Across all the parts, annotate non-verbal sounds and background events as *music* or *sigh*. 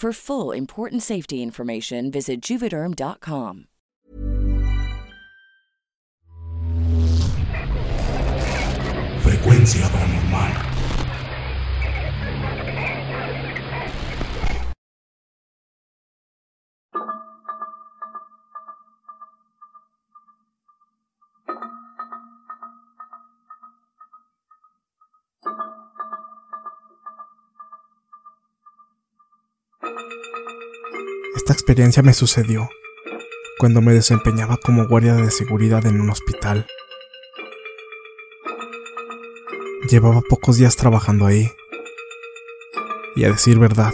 For full important safety information, visit juvederm.com. Frecuencia paranormal. Experiencia me sucedió cuando me desempeñaba como guardia de seguridad en un hospital. Llevaba pocos días trabajando ahí. Y a decir verdad,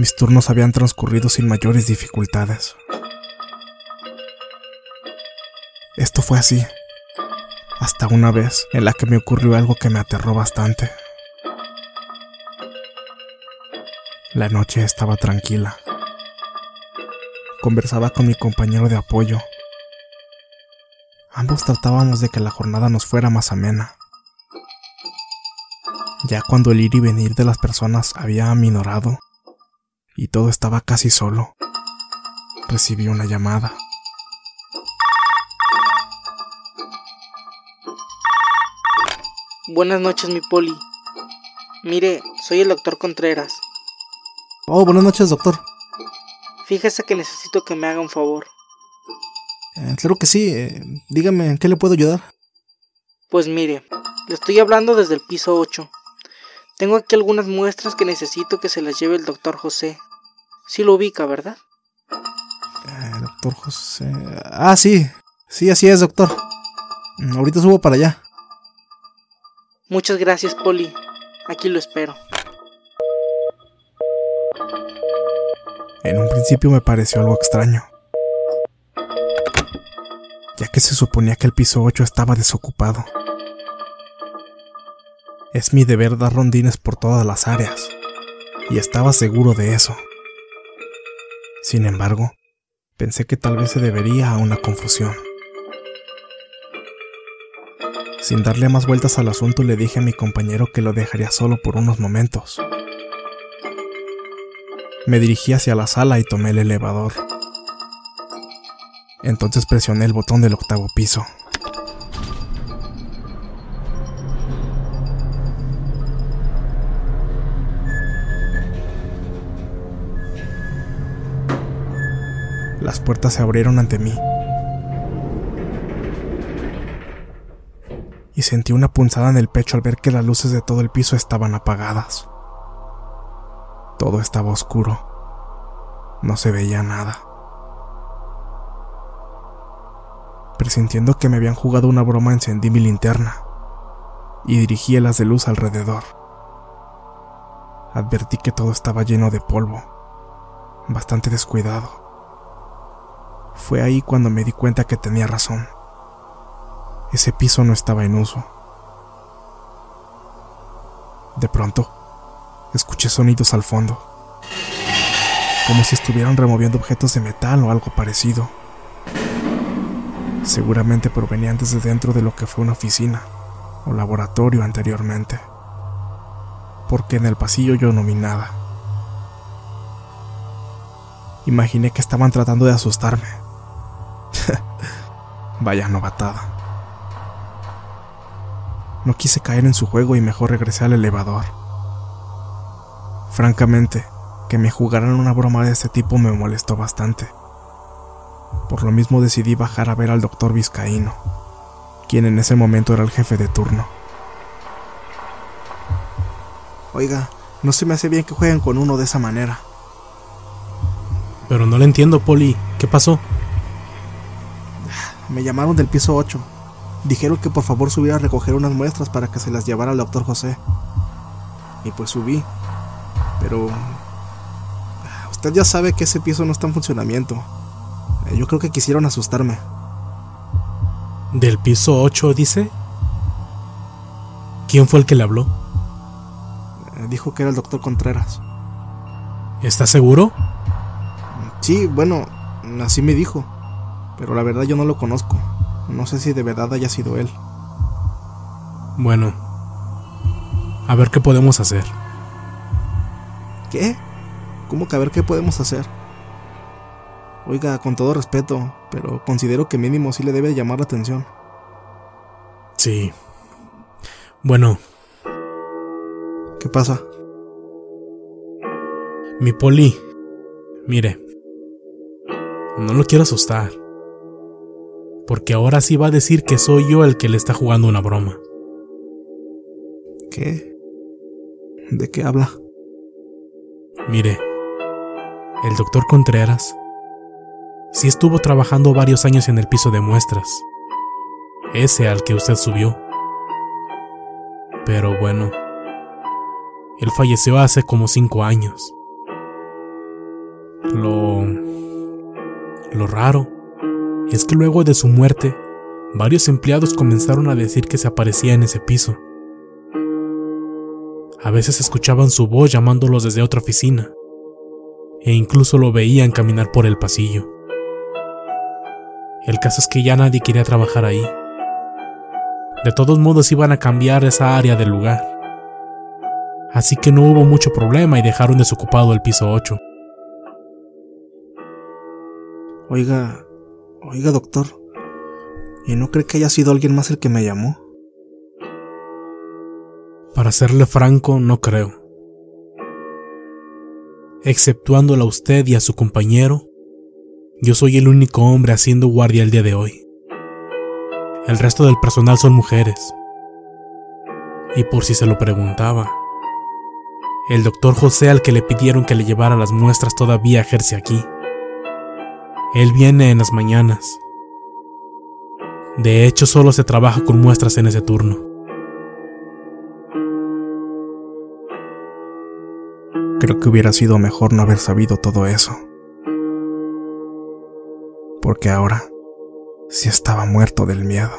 mis turnos habían transcurrido sin mayores dificultades. Esto fue así, hasta una vez en la que me ocurrió algo que me aterró bastante. La noche estaba tranquila. Conversaba con mi compañero de apoyo. Ambos tratábamos de que la jornada nos fuera más amena. Ya cuando el ir y venir de las personas había aminorado y todo estaba casi solo, recibí una llamada. Buenas noches, mi poli. Mire, soy el doctor Contreras. Oh, buenas noches, doctor. Fíjese que necesito que me haga un favor. Eh, claro que sí. eh, dígame, ¿en qué le puedo ayudar? Pues mire, le estoy hablando desde el piso 8. Tengo aquí algunas muestras que necesito que se las lleve el doctor José. Sí lo ubica, ¿verdad? Eh, doctor José. Ah, sí. Sí, así es, doctor. Mm, Ahorita subo para allá. Muchas gracias, Poli. Aquí lo espero. En un principio me pareció algo extraño, ya que se suponía que el piso 8 estaba desocupado. Es mi deber dar rondines por todas las áreas, y estaba seguro de eso. Sin embargo, pensé que tal vez se debería a una confusión. Sin darle más vueltas al asunto, le dije a mi compañero que lo dejaría solo por unos momentos. Me dirigí hacia la sala y tomé el elevador. Entonces presioné el botón del octavo piso. Las puertas se abrieron ante mí. Y sentí una punzada en el pecho al ver que las luces de todo el piso estaban apagadas. Todo estaba oscuro. No se veía nada. Presintiendo que me habían jugado una broma, encendí mi linterna y dirigí las de luz alrededor. Advertí que todo estaba lleno de polvo, bastante descuidado. Fue ahí cuando me di cuenta que tenía razón. Ese piso no estaba en uso. De pronto, escuché sonidos al fondo, como si estuvieran removiendo objetos de metal o algo parecido. Seguramente provenían desde dentro de lo que fue una oficina o laboratorio anteriormente, porque en el pasillo yo no vi nada. Imaginé que estaban tratando de asustarme. *laughs* Vaya novatada. No quise caer en su juego y mejor regresé al elevador. Francamente, que me jugaran una broma de este tipo me molestó bastante. Por lo mismo decidí bajar a ver al doctor Vizcaíno, quien en ese momento era el jefe de turno. Oiga, no se me hace bien que jueguen con uno de esa manera. Pero no le entiendo, Poli. ¿Qué pasó? Me llamaron del piso 8. Dijeron que por favor subiera a recoger unas muestras para que se las llevara al doctor José. Y pues subí. Pero... Usted ya sabe que ese piso no está en funcionamiento. Eh, Yo creo que quisieron asustarme. ¿Del piso 8, dice? ¿Quién fue el que le habló? Eh, Dijo que era el doctor Contreras. ¿Está seguro? Sí, bueno, así me dijo. Pero la verdad yo no lo conozco. No sé si de verdad haya sido él. Bueno. A ver qué podemos hacer. ¿Qué? ¿Cómo que a ver qué podemos hacer? Oiga, con todo respeto, pero considero que mínimo sí le debe llamar la atención. Sí. Bueno, ¿Qué pasa? mi Poli. Mire. No lo quiero asustar. Porque ahora sí va a decir que soy yo el que le está jugando una broma. ¿Qué? ¿De qué habla? Mire, el doctor Contreras sí estuvo trabajando varios años en el piso de muestras, ese al que usted subió. Pero bueno, él falleció hace como cinco años. Lo... Lo raro es que luego de su muerte, varios empleados comenzaron a decir que se aparecía en ese piso. A veces escuchaban su voz llamándolos desde otra oficina, e incluso lo veían caminar por el pasillo. El caso es que ya nadie quería trabajar ahí. De todos modos iban a cambiar esa área del lugar. Así que no hubo mucho problema y dejaron desocupado el piso 8. Oiga, oiga doctor. ¿Y no cree que haya sido alguien más el que me llamó? Para serle franco, no creo. Exceptuándola a usted y a su compañero, yo soy el único hombre haciendo guardia el día de hoy. El resto del personal son mujeres. Y por si se lo preguntaba, el doctor José al que le pidieron que le llevara las muestras todavía ejerce aquí. Él viene en las mañanas. De hecho, solo se trabaja con muestras en ese turno. Creo que hubiera sido mejor no haber sabido todo eso. Porque ahora sí estaba muerto del miedo.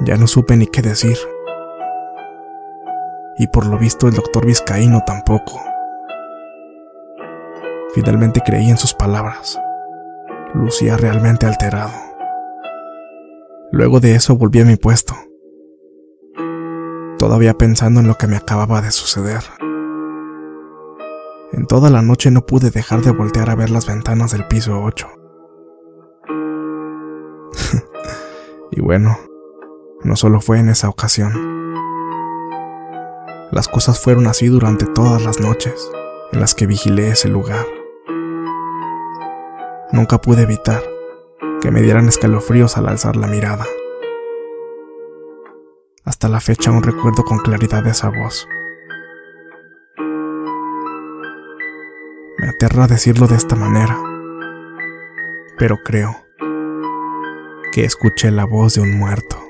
Ya no supe ni qué decir. Y por lo visto el doctor Vizcaíno tampoco. Finalmente creí en sus palabras. Lucía realmente alterado. Luego de eso volví a mi puesto, todavía pensando en lo que me acababa de suceder. En toda la noche no pude dejar de voltear a ver las ventanas del piso 8. *laughs* y bueno, no solo fue en esa ocasión. Las cosas fueron así durante todas las noches en las que vigilé ese lugar. Nunca pude evitar que me dieran escalofríos al alzar la mirada. Hasta la fecha aún recuerdo con claridad esa voz. Aterra decirlo de esta manera, pero creo que escuché la voz de un muerto.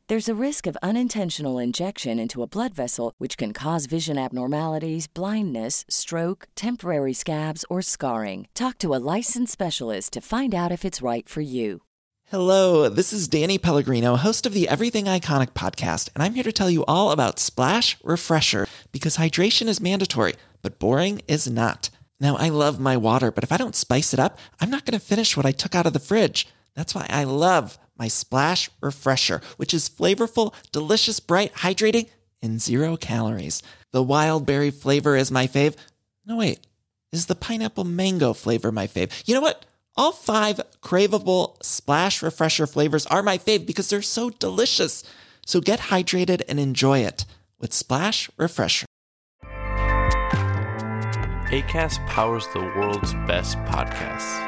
There's a risk of unintentional injection into a blood vessel, which can cause vision abnormalities, blindness, stroke, temporary scabs, or scarring. Talk to a licensed specialist to find out if it's right for you. Hello, this is Danny Pellegrino, host of the Everything Iconic podcast, and I'm here to tell you all about Splash Refresher because hydration is mandatory, but boring is not. Now, I love my water, but if I don't spice it up, I'm not going to finish what I took out of the fridge. That's why I love my Splash Refresher, which is flavorful, delicious, bright, hydrating, and zero calories. The wild berry flavor is my fave. No, wait, is the pineapple mango flavor my fave? You know what? All five craveable Splash Refresher flavors are my fave because they're so delicious. So get hydrated and enjoy it with Splash Refresher. ACAST powers the world's best podcasts.